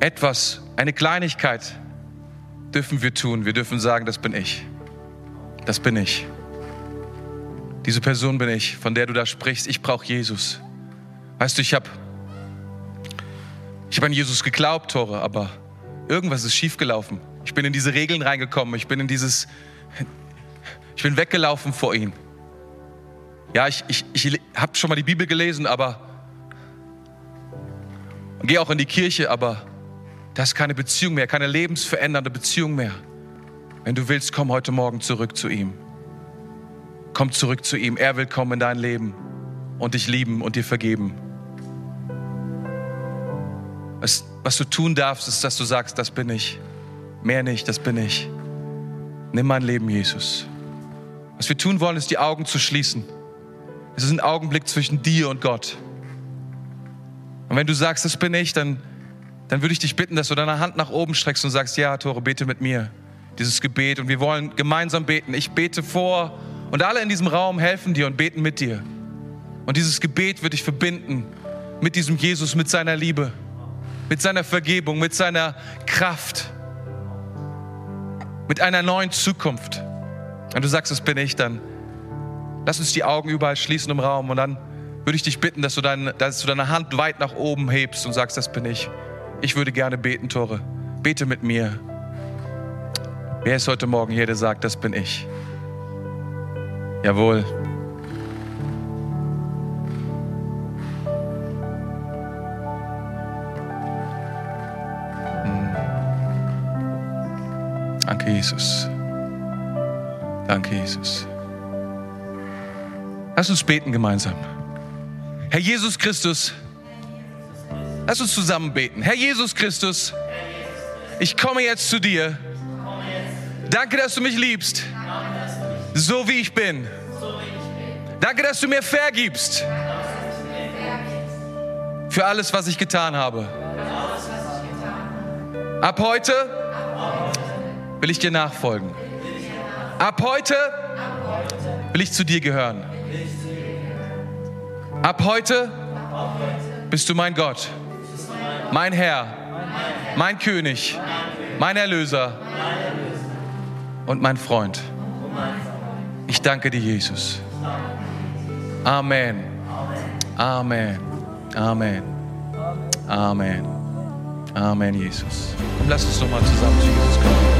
Etwas, eine Kleinigkeit dürfen wir tun. Wir dürfen sagen, das bin ich. Das bin ich. Diese Person bin ich, von der du da sprichst. Ich brauche Jesus. Weißt du, ich habe ich hab an Jesus geglaubt, Tore, aber irgendwas ist schiefgelaufen. Ich bin in diese Regeln reingekommen. Ich bin in dieses, ich bin weggelaufen vor ihm. Ja, ich, ich, ich habe schon mal die Bibel gelesen, aber gehe auch in die Kirche, aber da ist keine Beziehung mehr, keine lebensverändernde Beziehung mehr. Wenn du willst, komm heute Morgen zurück zu ihm. Komm zurück zu ihm. Er will kommen in dein Leben und dich lieben und dir vergeben. Was, was du tun darfst, ist, dass du sagst, das bin ich. Mehr nicht, das bin ich. Nimm mein Leben, Jesus. Was wir tun wollen, ist die Augen zu schließen. Es ist ein Augenblick zwischen dir und Gott. Und wenn du sagst, das bin ich, dann, dann würde ich dich bitten, dass du deine Hand nach oben streckst und sagst, ja, Tore, bete mit mir dieses Gebet. Und wir wollen gemeinsam beten. Ich bete vor und alle in diesem Raum helfen dir und beten mit dir. Und dieses Gebet wird dich verbinden mit diesem Jesus, mit seiner Liebe, mit seiner Vergebung, mit seiner Kraft, mit einer neuen Zukunft. Und du sagst, das bin ich, dann lass uns die Augen überall schließen im Raum und dann würde ich dich bitten, dass du, dein, dass du deine Hand weit nach oben hebst und sagst, das bin ich. Ich würde gerne beten, Tore. Bete mit mir. Wer ist heute Morgen hier, der sagt, das bin ich? Jawohl. Jesus. Danke, Jesus. Lass uns beten gemeinsam. Herr Jesus Christus, lass uns zusammen beten. Herr Jesus Christus, ich komme jetzt zu dir. Danke, dass du mich liebst, so wie ich bin. Danke, dass du mir vergibst für alles, was ich getan habe. Ab heute will ich dir nachfolgen. Ab heute will ich zu dir gehören. Ab heute bist du mein Gott, mein Herr, mein König, mein Erlöser und mein Freund. Ich danke dir, Jesus. Amen. Amen. Amen. Amen. Amen, Jesus. Lass uns doch mal zusammen zu Jesus kommen.